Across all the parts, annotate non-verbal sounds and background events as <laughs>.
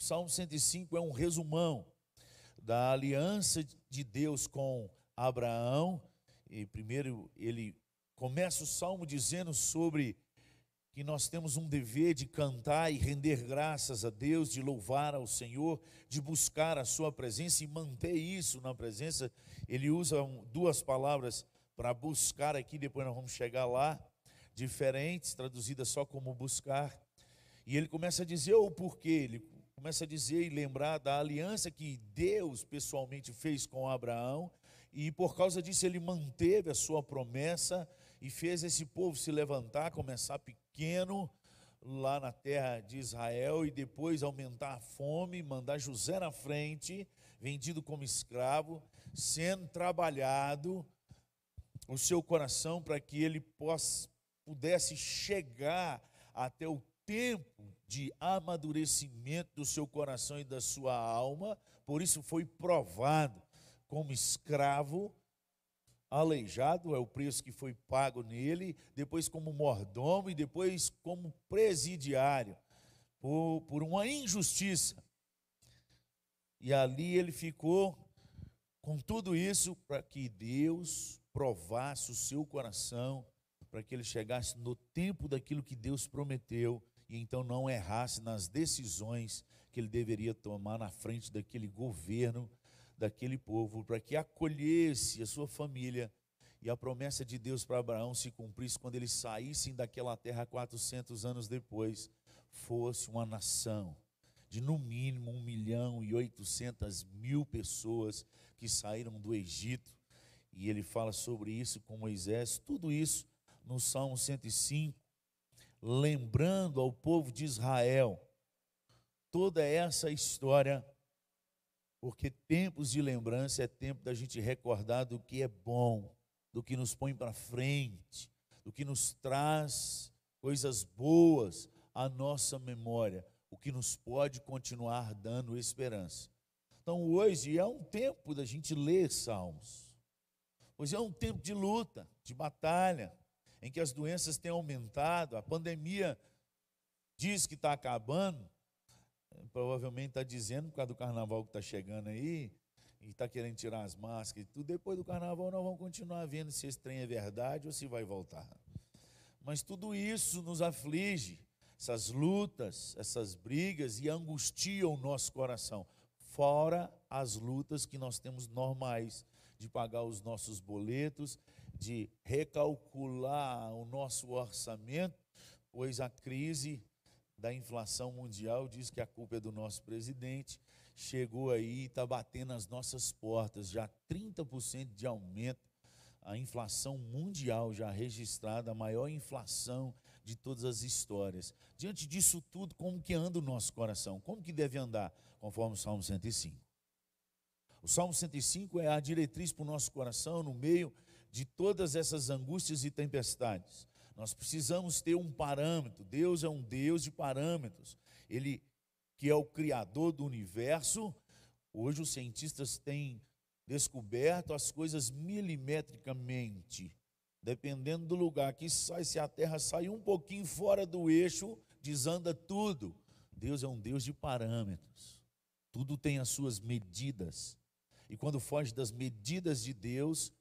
105. Salmo 105 é um resumão da aliança de Deus com Abraão. E primeiro ele começa o salmo dizendo sobre que nós temos um dever de cantar e render graças a Deus, de louvar ao Senhor, de buscar a Sua presença e manter isso na presença. Ele usa duas palavras para buscar aqui, depois nós vamos chegar lá, diferentes, traduzidas só como buscar. E ele começa a dizer o porquê, ele começa a dizer e lembrar da aliança que Deus pessoalmente fez com Abraão, e por causa disso ele manteve a sua promessa e fez esse povo se levantar, começar pequeno lá na terra de Israel e depois aumentar a fome, mandar José na frente, vendido como escravo, sendo trabalhado o seu coração para que ele possa, pudesse chegar até o tempo de amadurecimento do seu coração e da sua alma, por isso foi provado como escravo aleijado, é o preço que foi pago nele, depois como mordomo e depois como presidiário, por, por uma injustiça. E ali ele ficou com tudo isso para que Deus provasse o seu coração, para que ele chegasse no tempo daquilo que Deus prometeu e então não errasse nas decisões que ele deveria tomar na frente daquele governo daquele povo, para que acolhesse a sua família e a promessa de Deus para Abraão se cumprisse quando eles saíssem daquela terra 400 anos depois, fosse uma nação de no mínimo 1 milhão e 800 mil pessoas que saíram do Egito. E ele fala sobre isso com Moisés, tudo isso no Salmo 105, lembrando ao povo de Israel toda essa história porque tempos de lembrança é tempo da gente recordar do que é bom, do que nos põe para frente, do que nos traz coisas boas à nossa memória, o que nos pode continuar dando esperança. Então hoje é um tempo da gente ler salmos. Hoje é um tempo de luta, de batalha, em que as doenças têm aumentado, a pandemia diz que está acabando, provavelmente está dizendo por causa do carnaval que está chegando aí, e está querendo tirar as máscaras e tudo. Depois do carnaval nós vamos continuar vendo se esse trem é verdade ou se vai voltar. Mas tudo isso nos aflige, essas lutas, essas brigas e angustiam o nosso coração. Fora as lutas que nós temos normais de pagar os nossos boletos, de recalcular o nosso orçamento, pois a crise da inflação mundial, diz que a culpa é do nosso presidente, chegou aí e está batendo as nossas portas, já 30% de aumento, a inflação mundial já registrada, a maior inflação de todas as histórias. Diante disso tudo, como que anda o nosso coração? Como que deve andar? Conforme o Salmo 105. O Salmo 105 é a diretriz para o nosso coração no meio de todas essas angústias e tempestades. Nós precisamos ter um parâmetro. Deus é um Deus de parâmetros. Ele que é o criador do universo. Hoje os cientistas têm descoberto as coisas milimetricamente. Dependendo do lugar que sai, se a Terra sair um pouquinho fora do eixo, desanda tudo. Deus é um Deus de parâmetros. Tudo tem as suas medidas. E quando foge das medidas de Deus,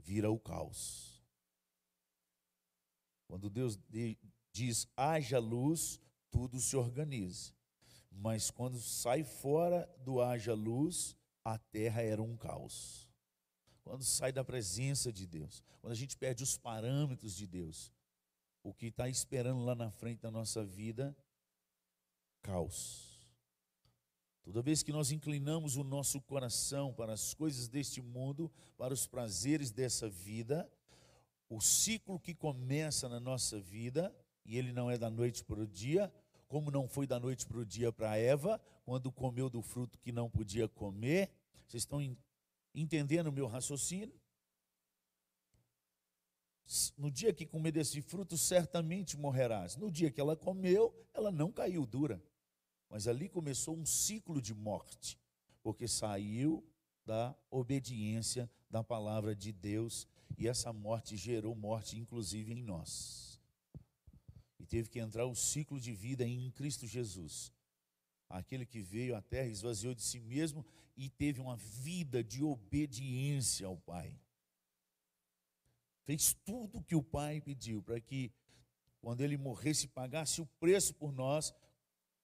vira o caos. Quando Deus diz haja luz, tudo se organiza. Mas quando sai fora do haja luz, a terra era um caos. Quando sai da presença de Deus, quando a gente perde os parâmetros de Deus, o que está esperando lá na frente da nossa vida, caos. Toda vez que nós inclinamos o nosso coração para as coisas deste mundo, para os prazeres dessa vida, o ciclo que começa na nossa vida, e ele não é da noite para o dia, como não foi da noite para o dia para Eva, quando comeu do fruto que não podia comer. Vocês estão entendendo o meu raciocínio? No dia que comer desse fruto, certamente morrerás. No dia que ela comeu, ela não caiu dura. Mas ali começou um ciclo de morte, porque saiu da obediência da palavra de Deus e essa morte gerou morte, inclusive em nós. E teve que entrar o ciclo de vida em Cristo Jesus. aquele que veio à terra, esvaziou de si mesmo e teve uma vida de obediência ao Pai. Fez tudo o que o Pai pediu para que, quando ele morresse, pagasse o preço por nós,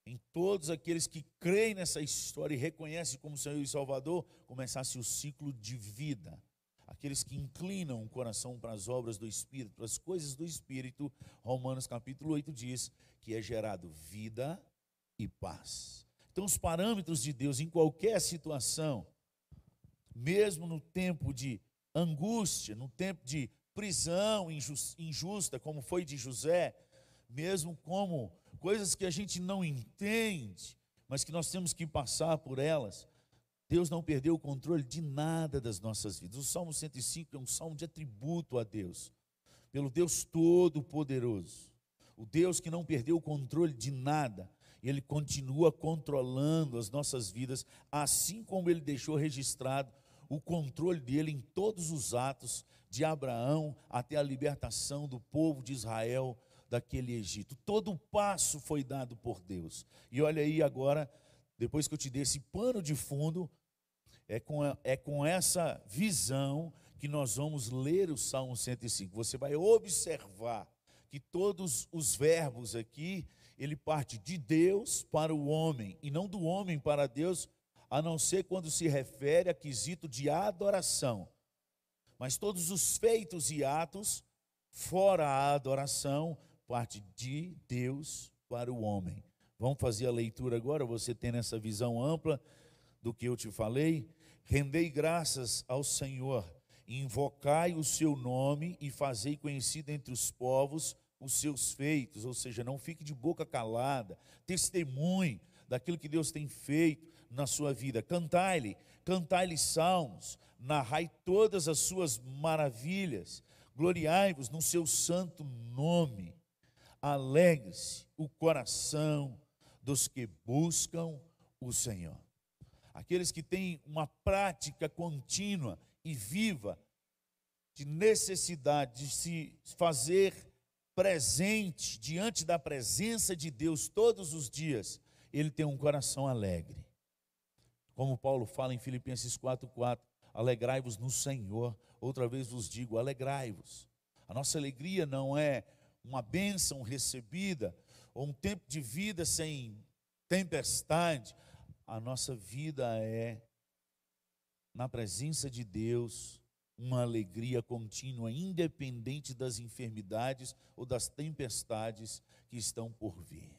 em todos aqueles que creem nessa história e reconhecem como Senhor e Salvador, começasse o ciclo de vida. Aqueles que inclinam o coração para as obras do Espírito, para as coisas do Espírito, Romanos capítulo 8 diz que é gerado vida e paz. Então, os parâmetros de Deus em qualquer situação, mesmo no tempo de angústia, no tempo de prisão injusta, como foi de José, mesmo como coisas que a gente não entende, mas que nós temos que passar por elas. Deus não perdeu o controle de nada das nossas vidas. O Salmo 105 é um salmo de atributo a Deus, pelo Deus Todo-Poderoso, o Deus que não perdeu o controle de nada, ele continua controlando as nossas vidas, assim como ele deixou registrado o controle dele em todos os atos de Abraão até a libertação do povo de Israel daquele Egito. Todo passo foi dado por Deus. E olha aí agora, depois que eu te dei esse pano de fundo, é com, é com essa visão que nós vamos ler o Salmo 105. Você vai observar que todos os verbos aqui, ele parte de Deus para o homem, e não do homem para Deus, a não ser quando se refere a quesito de adoração. Mas todos os feitos e atos, fora a adoração, parte de Deus para o homem. Vamos fazer a leitura agora, você tendo essa visão ampla do que eu te falei. Rendei graças ao Senhor, invocai o seu nome e fazei conhecido entre os povos os seus feitos, ou seja, não fique de boca calada, testemunhe daquilo que Deus tem feito na sua vida. Cantai-lhe, cantai-lhe salmos, narrai todas as suas maravilhas, gloriai-vos no seu santo nome alegre-se o coração dos que buscam o Senhor. Aqueles que têm uma prática contínua e viva de necessidade de se fazer presente diante da presença de Deus todos os dias, ele tem um coração alegre. Como Paulo fala em Filipenses 4:4, alegrai-vos no Senhor. Outra vez vos digo, alegrai-vos. A nossa alegria não é uma bênção recebida, ou um tempo de vida sem tempestade, a nossa vida é, na presença de Deus, uma alegria contínua, independente das enfermidades ou das tempestades que estão por vir.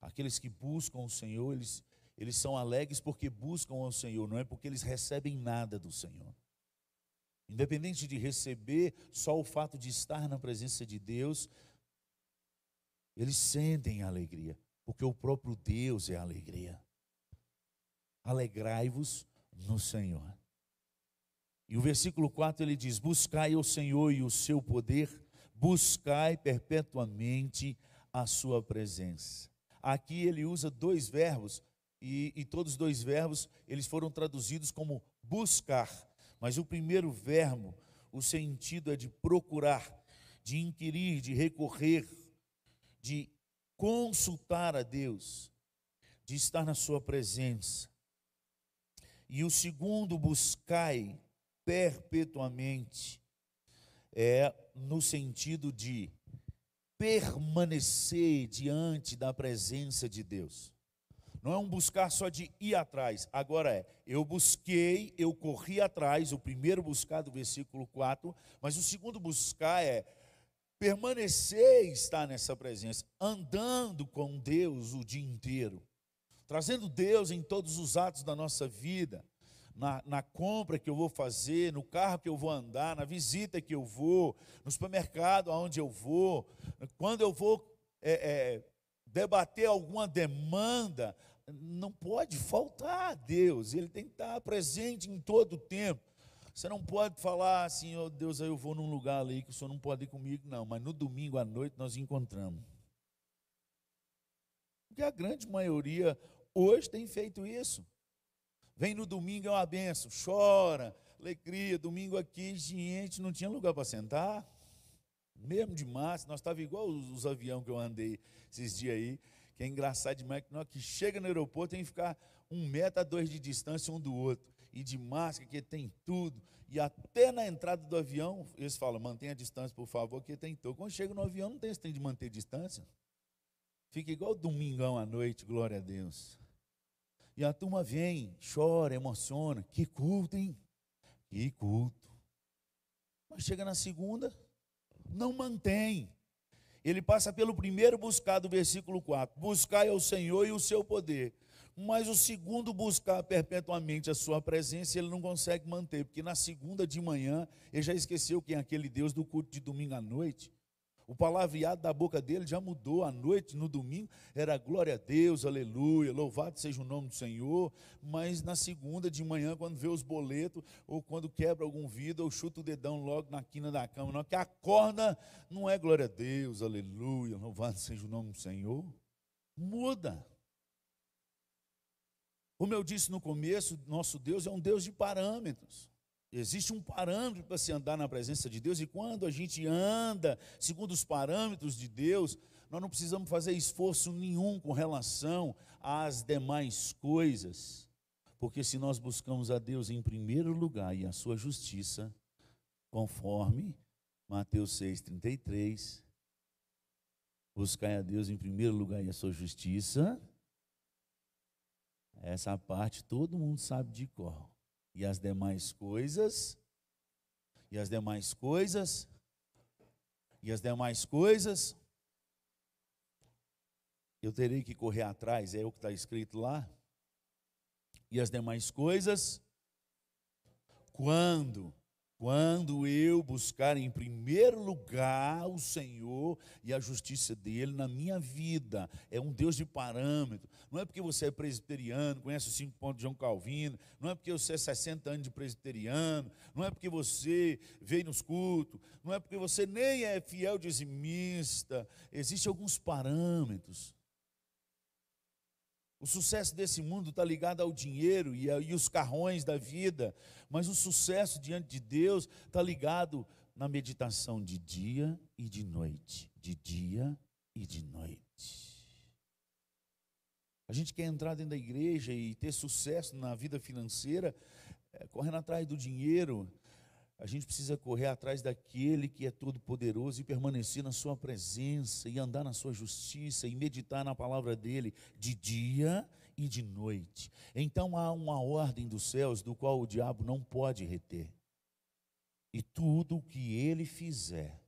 Aqueles que buscam o Senhor, eles, eles são alegres porque buscam o Senhor, não é porque eles recebem nada do Senhor. Independente de receber, só o fato de estar na presença de Deus, eles sentem alegria, porque o próprio Deus é alegria. Alegrai-vos no Senhor. E o versículo 4 ele diz: Buscai o Senhor e o seu poder, buscai perpetuamente a sua presença. Aqui ele usa dois verbos, e, e todos os dois verbos eles foram traduzidos como buscar. Mas o primeiro verbo, o sentido é de procurar, de inquirir, de recorrer, de consultar a Deus, de estar na sua presença. E o segundo, buscai perpetuamente, é no sentido de permanecer diante da presença de Deus. Não é um buscar só de ir atrás. Agora é, eu busquei, eu corri atrás, o primeiro buscar do versículo 4, mas o segundo buscar é permanecer e estar nessa presença, andando com Deus o dia inteiro, trazendo Deus em todos os atos da nossa vida, na, na, compra que eu vou fazer, no carro que eu vou andar, na visita que eu vou, no supermercado aonde eu vou, quando eu vou é, é, debater alguma demanda, não pode faltar a Deus, ele tem que estar presente em todo o tempo. Você não pode falar assim, oh Deus, eu vou num lugar ali que o senhor não pode ir comigo, não, mas no domingo à noite nós encontramos. Porque a grande maioria hoje tem feito isso. Vem no domingo é uma benção, chora, alegria. Domingo aqui, gente, não tinha lugar para sentar. Mesmo de massa, nós estávamos igual os, os aviões que eu andei esses dias aí que é engraçado demais, que, não, que chega no aeroporto tem que ficar um metro a dois de distância um do outro, e de máscara, que tem tudo, e até na entrada do avião, eles falam, mantenha a distância, por favor, que tem tudo. Quando chega no avião, não tem esse de manter distância. Fica igual domingão à noite, glória a Deus. E a turma vem, chora, emociona. Que culto, hein? Que culto. Mas chega na segunda, não mantém. Ele passa pelo primeiro buscar do versículo 4. Buscai ao Senhor e o seu poder. Mas o segundo, buscar perpetuamente a sua presença, ele não consegue manter, porque na segunda de manhã, ele já esqueceu quem é aquele Deus do culto de domingo à noite. O palavreado da boca dele já mudou. À noite, no domingo, era glória a Deus, aleluia, louvado seja o nome do Senhor. Mas na segunda de manhã, quando vê os boletos, ou quando quebra algum vidro, ou chuta o dedão logo na quina da cama, não, que acorda, não é glória a Deus, aleluia, louvado seja o nome do Senhor. Muda. Como eu disse no começo, nosso Deus é um Deus de parâmetros. Existe um parâmetro para se andar na presença de Deus, e quando a gente anda segundo os parâmetros de Deus, nós não precisamos fazer esforço nenhum com relação às demais coisas, porque se nós buscamos a Deus em primeiro lugar e a sua justiça, conforme Mateus 6,33, buscai a Deus em primeiro lugar e a sua justiça, essa parte todo mundo sabe de cor e as demais coisas, e as demais coisas, e as demais coisas, eu terei que correr atrás, é o que está escrito lá. E as demais coisas, quando quando eu buscar em primeiro lugar o Senhor e a justiça dele na minha vida, é um Deus de parâmetro. Não é porque você é presbiteriano, conhece os cinco pontos de João Calvino, não é porque você é 60 anos de presbiteriano, não é porque você veio nos cultos, não é porque você nem é fiel dizimista. Existem alguns parâmetros. O sucesso desse mundo está ligado ao dinheiro e, a, e os carrões da vida, mas o sucesso diante de Deus está ligado na meditação de dia e de noite. De dia e de noite. A gente quer entrar dentro da igreja e ter sucesso na vida financeira, é, correndo atrás do dinheiro, a gente precisa correr atrás daquele que é todo poderoso e permanecer na sua presença e andar na sua justiça e meditar na palavra dele de dia e de noite. Então há uma ordem dos céus do qual o diabo não pode reter. E tudo o que ele fizer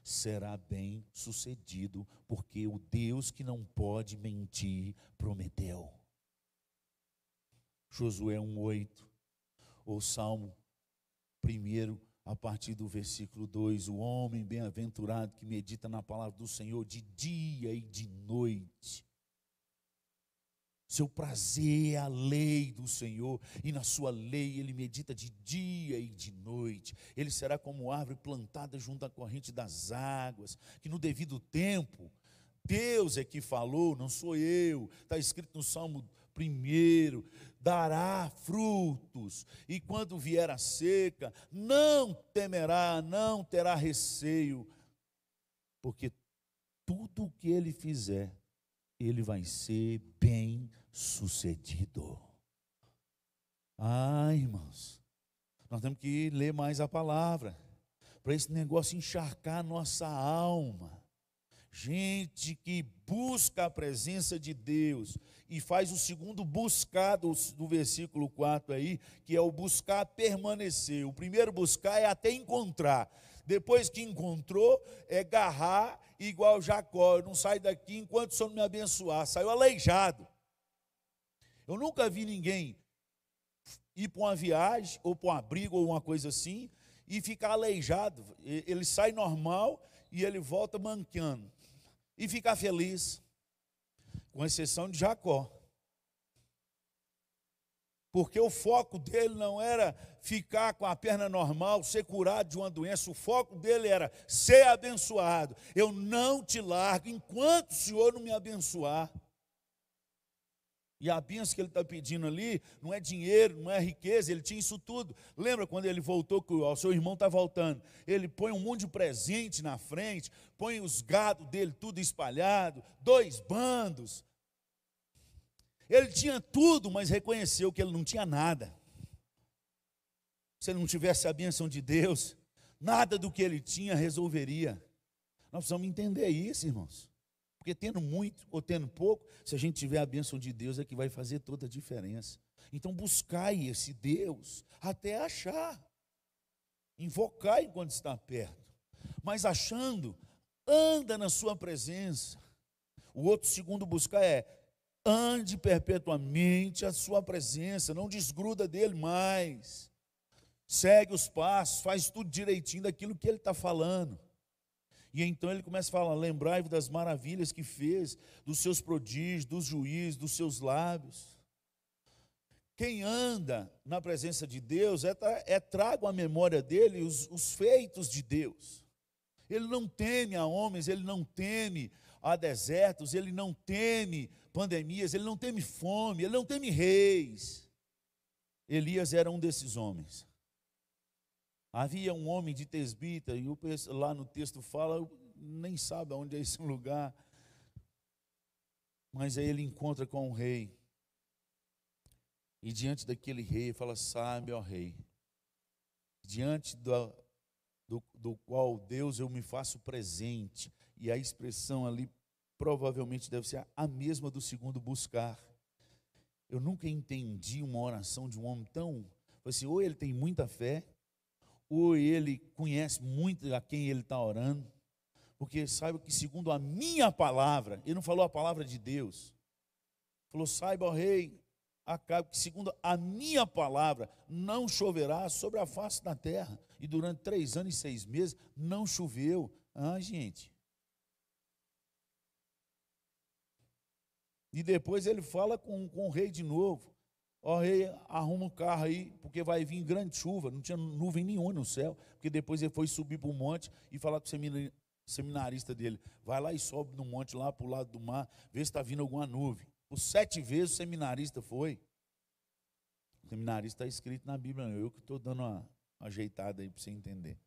será bem sucedido, porque o Deus que não pode mentir prometeu. Josué 1:8 ou Salmo Primeiro, a partir do versículo 2, o homem bem-aventurado que medita na palavra do Senhor de dia e de noite. Seu prazer é a lei do Senhor, e na sua lei ele medita de dia e de noite. Ele será como árvore plantada junto à corrente das águas, que no devido tempo, Deus é que falou, não sou eu. Está escrito no Salmo primeiro, dará frutos, e quando vier a seca, não temerá, não terá receio, porque tudo o que ele fizer, ele vai ser bem sucedido. Ah, irmãos, nós temos que ler mais a palavra, para esse negócio encharcar nossa alma. Gente que busca a presença de Deus e faz o segundo buscar do, do, versículo 4 aí, que é o buscar permanecer. O primeiro buscar é até encontrar. Depois que encontrou, é agarrar igual Jacó. Eu não saio daqui enquanto o Senhor não me abençoar. Saiu aleijado. Eu nunca vi ninguém ir para uma viagem, ou para um abrigo, ou uma coisa assim, e ficar aleijado. Ele sai normal e ele volta manqueando e ficar feliz, com exceção de Jacó. Porque o foco dele não era ficar com a perna normal, ser curado de uma doença, o foco dele era ser abençoado. Eu não te largo enquanto o Senhor não me abençoar. E a bênção que ele está pedindo ali não é dinheiro, não é riqueza, ele tinha isso tudo. Lembra quando ele voltou, o seu irmão está voltando? Ele põe um monte de presente na frente, põe os gados dele tudo espalhado, dois bandos. Ele tinha tudo, mas reconheceu que ele não tinha nada. Se ele não tivesse a bênção de Deus, nada do que ele tinha resolveria. Nós precisamos entender isso, irmãos. Porque tendo muito ou tendo pouco, se a gente tiver a bênção de Deus, é que vai fazer toda a diferença. Então buscai esse Deus até achar. Invocai enquanto está perto. Mas achando, anda na sua presença. O outro segundo buscar é ande perpetuamente a sua presença, não desgruda dele mais. Segue os passos, faz tudo direitinho daquilo que ele está falando. E então ele começa a falar: lembrai-vos das maravilhas que fez, dos seus prodígios, dos juízes, dos seus lábios. Quem anda na presença de Deus é, é trago à memória dele os, os feitos de Deus. Ele não teme a homens, ele não teme a desertos, ele não teme pandemias, ele não teme fome, ele não teme reis. Elias era um desses homens. Havia um homem de Tesbita, e lá no texto fala, nem sabe onde é esse <laughs> lugar, mas aí ele encontra com um rei. E diante daquele rei, fala: Sabe, ó rei, diante do, do, do qual Deus eu me faço presente. E a expressão ali provavelmente deve ser a mesma do segundo buscar. Eu nunca entendi uma oração de um homem tão. Assim, ou ele tem muita fé, ou ele conhece muito a quem ele está orando, porque saiba que, segundo a minha palavra, ele não falou a palavra de Deus, falou: saiba, ó rei, Acabe que, segundo a minha palavra, não choverá sobre a face da terra. E durante três anos e seis meses não choveu. Ah, gente. E depois ele fala com, com o rei de novo. Ó rei, arruma um carro aí, porque vai vir grande chuva. Não tinha nuvem nenhuma no céu. Porque depois ele foi subir para o monte e falar com o seminarista dele. Vai lá e sobe no monte, lá para o lado do mar, vê se está vindo alguma nuvem. Por sete vezes o seminarista foi. O seminarista está escrito na Bíblia, eu que estou dando uma, uma ajeitada aí para você entender.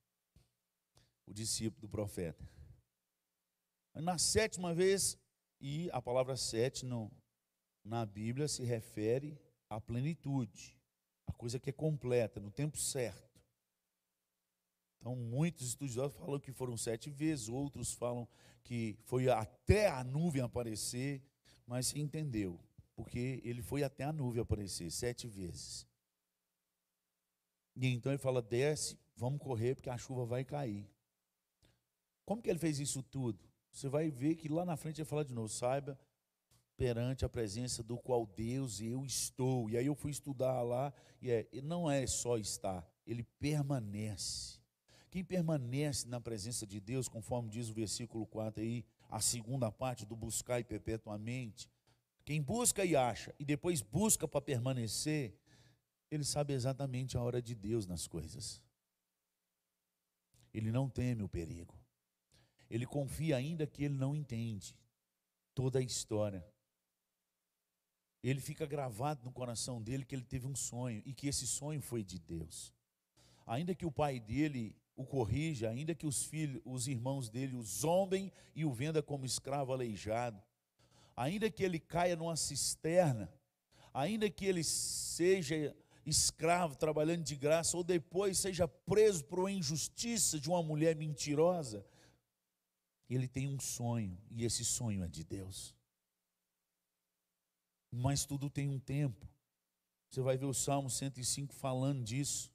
O discípulo do profeta. Na sétima vez, e a palavra sete no, na Bíblia se refere à plenitude, a coisa que é completa, no tempo certo. Então, muitos estudiosos falam que foram sete vezes, outros falam que foi até a nuvem aparecer, mas entendeu, porque ele foi até a nuvem aparecer sete vezes. E então ele fala: desce, vamos correr, porque a chuva vai cair. Como que ele fez isso tudo? Você vai ver que lá na frente ele fala de novo: saiba perante a presença do qual Deus eu estou. E aí eu fui estudar lá, e é, não é só estar, ele permanece. Quem permanece na presença de Deus, conforme diz o versículo 4 aí, a segunda parte do buscar e perpetuamente. Quem busca e acha e depois busca para permanecer, ele sabe exatamente a hora de Deus nas coisas. Ele não teme o perigo. Ele confia ainda que ele não entende toda a história. Ele fica gravado no coração dele que ele teve um sonho e que esse sonho foi de Deus. Ainda que o pai dele o corrija, ainda que os filhos, os irmãos dele o zombem e o venda como escravo aleijado, ainda que ele caia numa cisterna, ainda que ele seja escravo trabalhando de graça, ou depois seja preso por uma injustiça de uma mulher mentirosa, ele tem um sonho, e esse sonho é de Deus. Mas tudo tem um tempo. Você vai ver o Salmo 105 falando disso.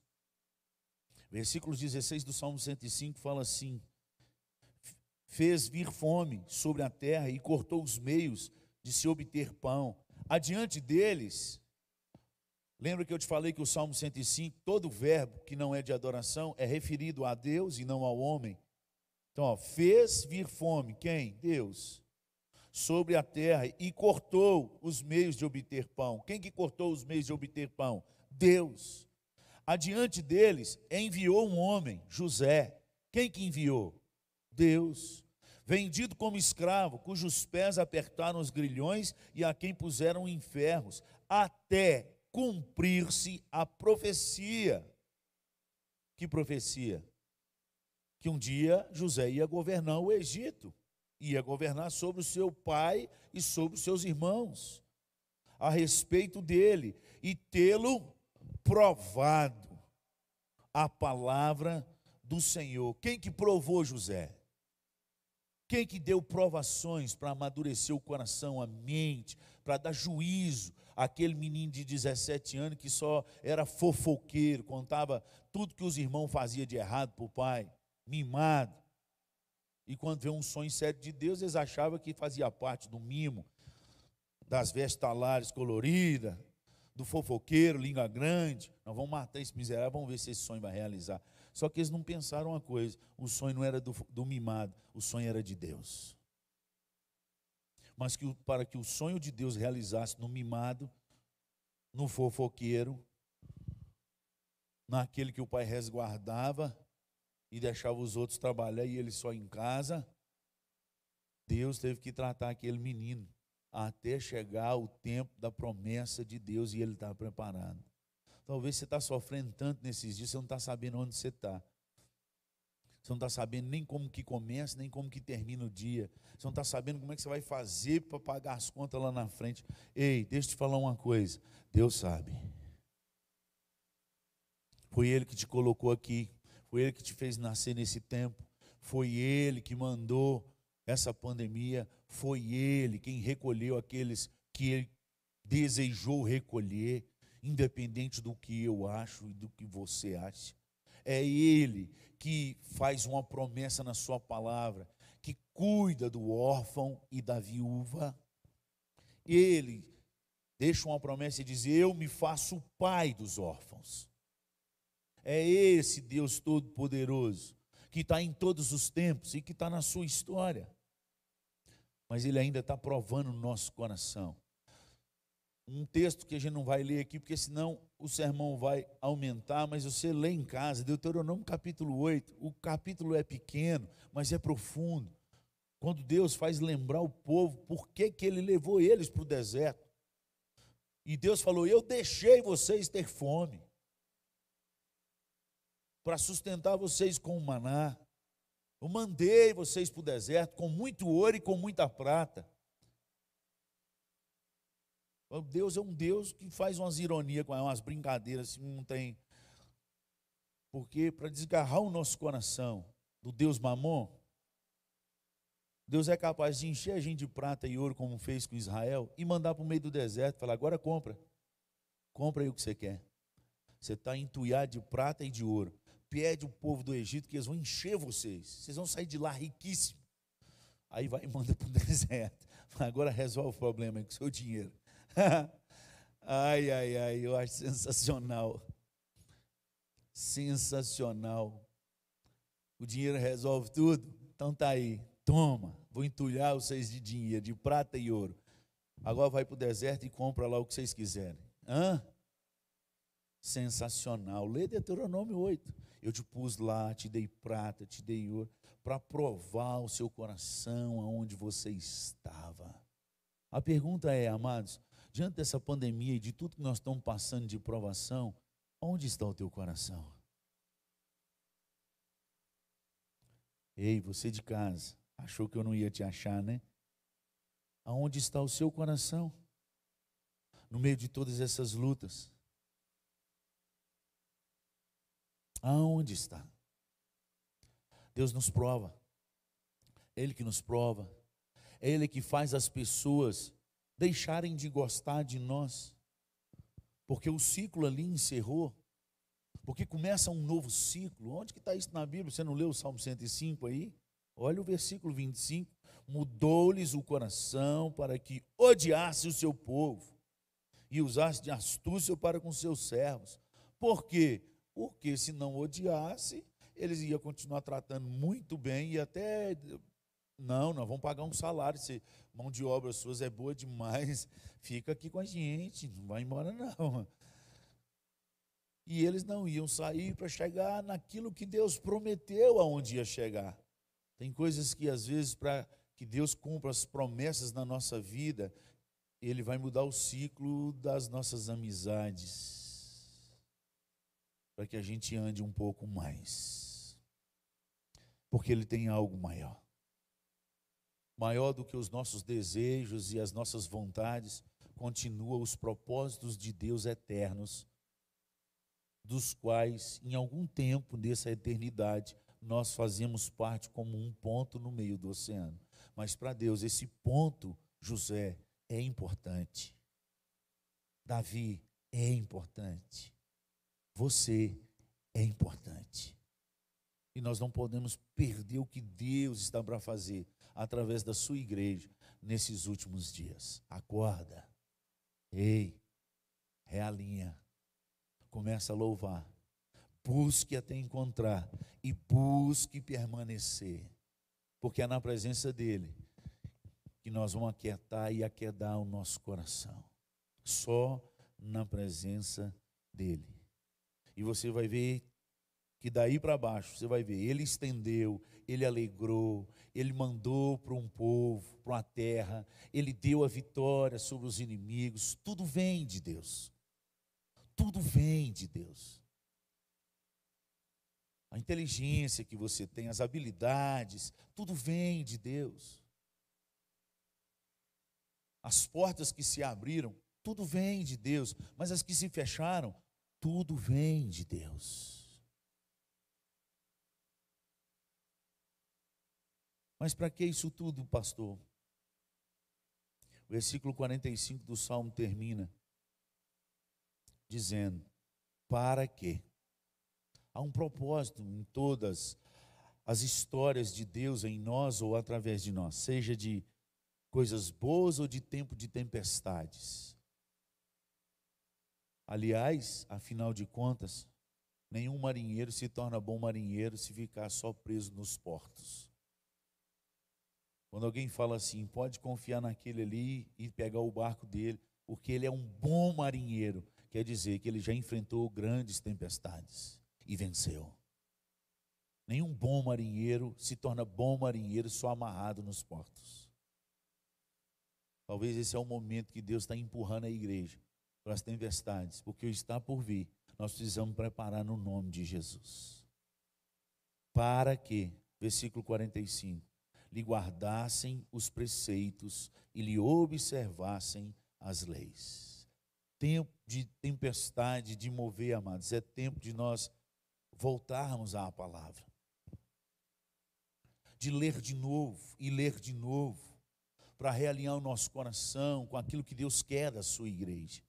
Versículo 16 do Salmo 105 fala assim: Fez vir fome sobre a terra e cortou os meios de se obter pão. Adiante deles, lembra que eu te falei que o Salmo 105, todo verbo que não é de adoração é referido a Deus e não ao homem. Então, ó, fez vir fome, quem? Deus. Sobre a terra e cortou os meios de obter pão. Quem que cortou os meios de obter pão? Deus. Adiante deles enviou um homem, José. Quem que enviou? Deus. Vendido como escravo, cujos pés apertaram os grilhões e a quem puseram em ferros, até cumprir-se a profecia. Que profecia? Que um dia José ia governar o Egito, ia governar sobre o seu pai e sobre os seus irmãos. a respeito dele e tê-lo provado a palavra do Senhor. Quem que provou José? Quem que deu provações para amadurecer o coração, a mente, para dar juízo àquele menino de 17 anos que só era fofoqueiro, contava tudo que os irmãos faziam de errado para o pai, mimado. E quando vê um sonho sério de Deus, eles achavam que fazia parte do mimo, das vestes talares coloridas, do fofoqueiro, língua grande. Nós vamos matar esse miserável, vamos ver se esse sonho vai realizar. Só que eles não pensaram uma coisa: o sonho não era do, do mimado, o sonho era de Deus. Mas que, para que o sonho de Deus realizasse no mimado, no fofoqueiro, naquele que o pai resguardava e deixava os outros trabalhar e ele só em casa, Deus teve que tratar aquele menino até chegar o tempo da promessa de Deus e ele está preparado. Talvez você está sofrendo tanto nesses dias, você não está sabendo onde você está. Você não está sabendo nem como que começa, nem como que termina o dia. Você não está sabendo como é que você vai fazer para pagar as contas lá na frente. Ei, deixa eu te falar uma coisa. Deus sabe. Foi Ele que te colocou aqui. Foi Ele que te fez nascer nesse tempo. Foi Ele que mandou essa pandemia foi Ele quem recolheu aqueles que Ele desejou recolher, independente do que eu acho e do que você acha. É Ele que faz uma promessa na Sua palavra, que cuida do órfão e da viúva. Ele deixa uma promessa e diz: Eu me faço pai dos órfãos. É esse Deus Todo-Poderoso que está em todos os tempos e que está na sua história mas ele ainda está provando no nosso coração. Um texto que a gente não vai ler aqui, porque senão o sermão vai aumentar, mas você lê em casa, Deuteronômio capítulo 8. O capítulo é pequeno, mas é profundo. Quando Deus faz lembrar o povo por que, que ele levou eles para o deserto. E Deus falou: Eu deixei vocês ter fome, para sustentar vocês com o maná. Eu mandei vocês para o deserto com muito ouro e com muita prata. Deus é um Deus que faz umas ironias, umas brincadeiras, assim, não tem. Porque para desgarrar o nosso coração do Deus Mamon, Deus é capaz de encher a gente de prata e ouro, como fez com Israel, e mandar para o meio do deserto, falar: agora compra, compra aí o que você quer. Você está entuiado de prata e de ouro pede o povo do Egito que eles vão encher vocês. Vocês vão sair de lá riquíssimos. Aí vai e manda para o <laughs> deserto. Agora resolve o problema com o seu dinheiro. <laughs> ai, ai, ai, eu acho sensacional. Sensacional. O dinheiro resolve tudo? Então tá aí. Toma, vou entulhar vocês de dinheiro, de prata e ouro. Agora vai para o deserto e compra lá o que vocês quiserem. Hã? Sensacional. Lê Deuteronômio 8. Eu te pus lá, te dei prata, te dei ouro, para provar o seu coração aonde você estava. A pergunta é, amados, diante dessa pandemia e de tudo que nós estamos passando de provação, onde está o teu coração? Ei, você de casa, achou que eu não ia te achar, né? Aonde está o seu coração? No meio de todas essas lutas. Aonde está? Deus nos prova. Ele que nos prova. Ele que faz as pessoas deixarem de gostar de nós. Porque o ciclo ali encerrou. Porque começa um novo ciclo. Onde que está isso na Bíblia? Você não leu o Salmo 105 aí? Olha o versículo 25. Mudou-lhes o coração para que odiasse o seu povo e usasse de astúcia para com seus servos. Por quê? Porque se não odiasse, eles iam continuar tratando muito bem e até. Não, nós vamos pagar um salário. Se mão de obra suas é boa demais, <laughs> fica aqui com a gente, não vai embora não. E eles não iam sair para chegar naquilo que Deus prometeu aonde ia chegar. Tem coisas que às vezes para que Deus cumpra as promessas na nossa vida, ele vai mudar o ciclo das nossas amizades para que a gente ande um pouco mais. Porque Ele tem algo maior. Maior do que os nossos desejos e as nossas vontades, continua os propósitos de Deus eternos, dos quais, em algum tempo dessa eternidade, nós fazemos parte como um ponto no meio do oceano. Mas para Deus, esse ponto, José, é importante. Davi é importante. Você é importante. E nós não podemos perder o que Deus está para fazer através da sua igreja nesses últimos dias. Acorda. Ei, realinha. Começa a louvar. Busque até encontrar e busque permanecer. Porque é na presença dele que nós vamos aquietar e aquedar o nosso coração. Só na presença dele. E você vai ver que daí para baixo, você vai ver, ele estendeu, ele alegrou, ele mandou para um povo, para uma terra, ele deu a vitória sobre os inimigos. Tudo vem de Deus. Tudo vem de Deus. A inteligência que você tem, as habilidades, tudo vem de Deus. As portas que se abriram, tudo vem de Deus, mas as que se fecharam, tudo vem de Deus. Mas para que isso tudo, pastor? O versículo 45 do Salmo termina dizendo: Para quê? Há um propósito em todas as histórias de Deus em nós ou através de nós, seja de coisas boas ou de tempo de tempestades. Aliás, afinal de contas, nenhum marinheiro se torna bom marinheiro se ficar só preso nos portos. Quando alguém fala assim, pode confiar naquele ali e pegar o barco dele, porque ele é um bom marinheiro, quer dizer que ele já enfrentou grandes tempestades e venceu. Nenhum bom marinheiro se torna bom marinheiro só amarrado nos portos. Talvez esse é o momento que Deus está empurrando a igreja para as tempestades, porque o está por vir, nós precisamos preparar no nome de Jesus. Para que, versículo 45, lhe guardassem os preceitos e lhe observassem as leis. Tempo de tempestade, de mover, amados, é tempo de nós voltarmos à palavra. De ler de novo e ler de novo, para realinhar o nosso coração com aquilo que Deus quer da sua igreja.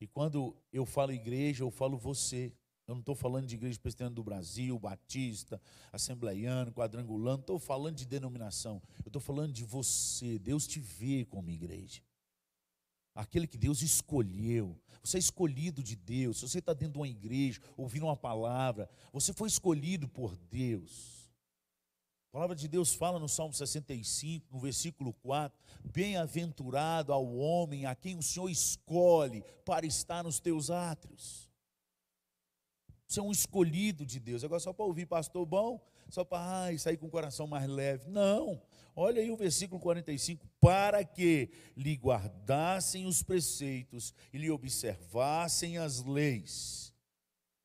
E quando eu falo igreja, eu falo você, eu não estou falando de igreja presbiteriana do Brasil, batista, assembleiano, quadrangulano, não estou falando de denominação. Eu estou falando de você. Deus te vê como igreja. Aquele que Deus escolheu. Você é escolhido de Deus. Se você está dentro de uma igreja, ouvindo uma palavra, você foi escolhido por Deus. A palavra de Deus fala no Salmo 65, no versículo 4: Bem-aventurado ao homem a quem o Senhor escolhe para estar nos teus átrios. Você é um escolhido de Deus. Agora, só para ouvir pastor bom, só para ai, sair com o coração mais leve. Não. Olha aí o versículo 45. Para que lhe guardassem os preceitos e lhe observassem as leis.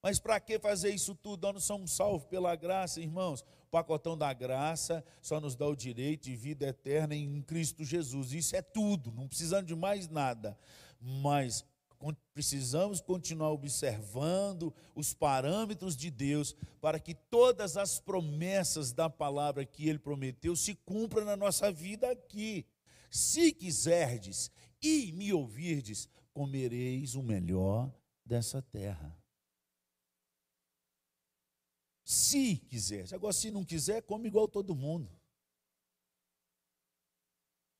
Mas para que fazer isso tudo? Nós não somos salvos pela graça, irmãos. O pacotão da graça só nos dá o direito de vida eterna em Cristo Jesus. Isso é tudo, não precisamos de mais nada. Mas precisamos continuar observando os parâmetros de Deus para que todas as promessas da palavra que ele prometeu se cumpram na nossa vida aqui. Se quiserdes e me ouvirdes, comereis o melhor dessa terra. Se quiser. Agora, se não quiser, come igual todo mundo.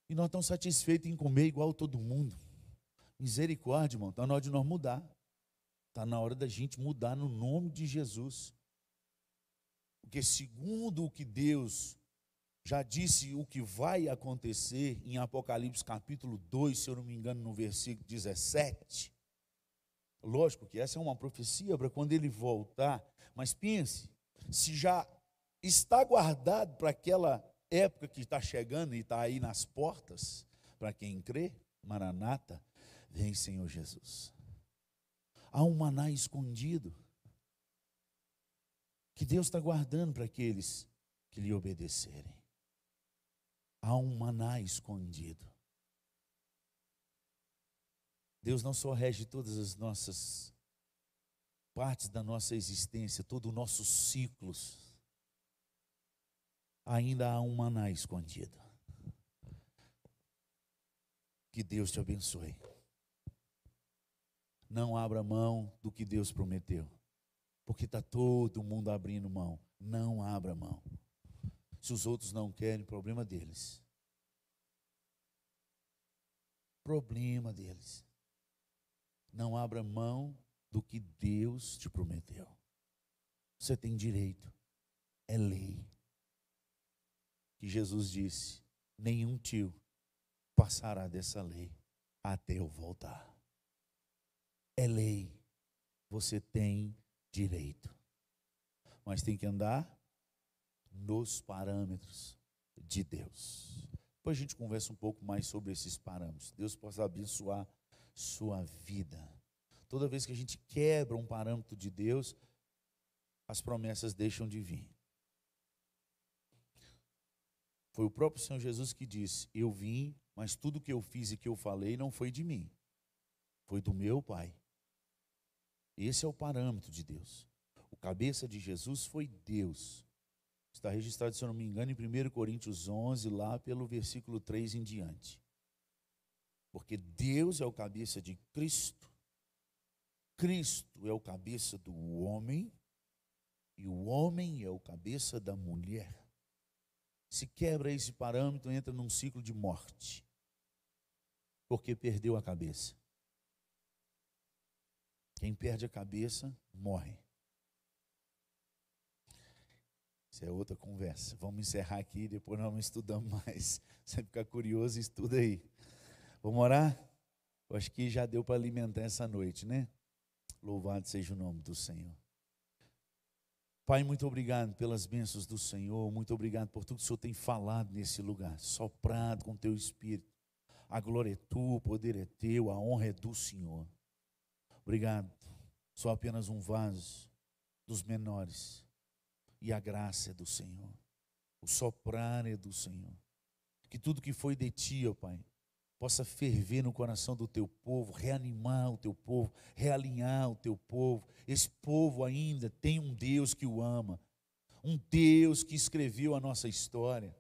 E nós estamos satisfeitos em comer igual todo mundo. Misericórdia, irmão. Está na hora de nós mudar. Está na hora da gente mudar no nome de Jesus. Porque, segundo o que Deus já disse o que vai acontecer em Apocalipse capítulo 2, se eu não me engano, no versículo 17. Lógico que essa é uma profecia para quando ele voltar, mas pense, se já está guardado para aquela época que está chegando e está aí nas portas, para quem crê, Maranata, Vem, Senhor Jesus. Há um maná escondido que Deus está guardando para aqueles que lhe obedecerem. Há um maná escondido. Deus não só rege todas as nossas partes da nossa existência, todos os nossos ciclos. Ainda há um maná escondido. Que Deus te abençoe. Não abra mão do que Deus prometeu. Porque está todo mundo abrindo mão. Não abra mão. Se os outros não querem, problema deles. Problema deles. Não abra mão do que Deus te prometeu. Você tem direito. É lei. Que Jesus disse: nenhum tio passará dessa lei até eu voltar. É lei. Você tem direito. Mas tem que andar nos parâmetros de Deus. Depois a gente conversa um pouco mais sobre esses parâmetros. Deus possa abençoar sua vida. Toda vez que a gente quebra um parâmetro de Deus, as promessas deixam de vir. Foi o próprio Senhor Jesus que disse: Eu vim, mas tudo que eu fiz e que eu falei não foi de mim, foi do meu Pai. Esse é o parâmetro de Deus. O cabeça de Jesus foi Deus. Está registrado, se eu não me engano, em 1 Coríntios 11, lá pelo versículo 3 em diante. Porque Deus é o cabeça de Cristo, Cristo é o cabeça do homem, e o homem é o cabeça da mulher. Se quebra esse parâmetro, entra num ciclo de morte, porque perdeu a cabeça. Quem perde a cabeça, morre. Isso é outra conversa. Vamos encerrar aqui, depois nós não estudamos mais. <laughs> Você ficar curioso, estuda aí. Vamos orar? Eu acho que já deu para alimentar essa noite, né? Louvado seja o nome do Senhor. Pai, muito obrigado pelas bênçãos do Senhor, muito obrigado por tudo que o Senhor tem falado nesse lugar, soprado com teu espírito. A glória é tua, o poder é teu, a honra é do Senhor. Obrigado. Sou apenas um vaso dos menores e a graça é do Senhor. O soprar é do Senhor. Que tudo que foi de ti, ó Pai, possa ferver no coração do teu povo, reanimar o teu povo, realinhar o teu povo. Esse povo ainda tem um Deus que o ama, um Deus que escreveu a nossa história.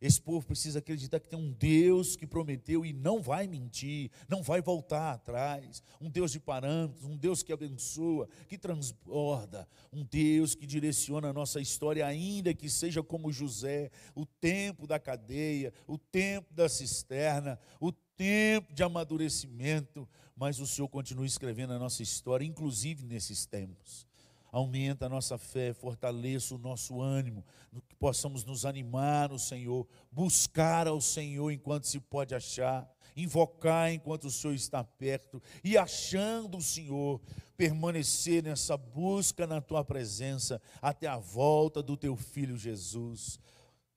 Esse povo precisa acreditar que tem um Deus que prometeu e não vai mentir, não vai voltar atrás. Um Deus de parâmetros, um Deus que abençoa, que transborda, um Deus que direciona a nossa história, ainda que seja como José, o tempo da cadeia, o tempo da cisterna, o tempo de amadurecimento, mas o Senhor continua escrevendo a nossa história, inclusive nesses tempos aumenta a nossa fé, fortaleça o nosso ânimo, que possamos nos animar no Senhor, buscar ao Senhor enquanto se pode achar, invocar enquanto o Senhor está perto e achando o Senhor, permanecer nessa busca na tua presença até a volta do teu filho Jesus.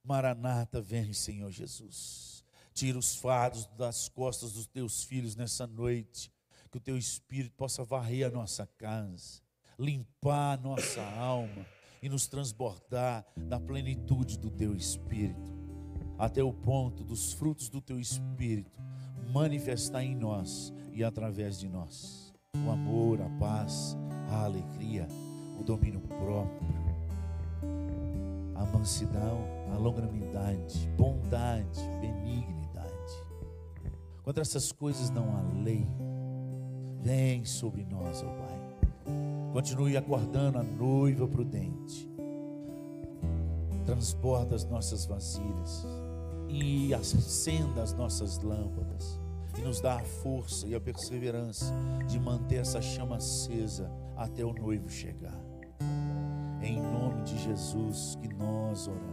Maranata, vem, Senhor Jesus. Tira os fardos das costas dos teus filhos nessa noite, que o teu espírito possa varrer a nossa casa limpar nossa alma e nos transbordar da plenitude do teu espírito, até o ponto dos frutos do teu espírito manifestar em nós e através de nós. O amor, a paz, a alegria, o domínio próprio, a mansidão, a longanimidade, bondade, benignidade. Contra essas coisas não há lei. Vem sobre nós, ó Pai Continue acordando a noiva prudente. Transborda as nossas vasilhas e acenda as nossas lâmpadas e nos dá a força e a perseverança de manter essa chama acesa até o noivo chegar. Em nome de Jesus que nós oramos.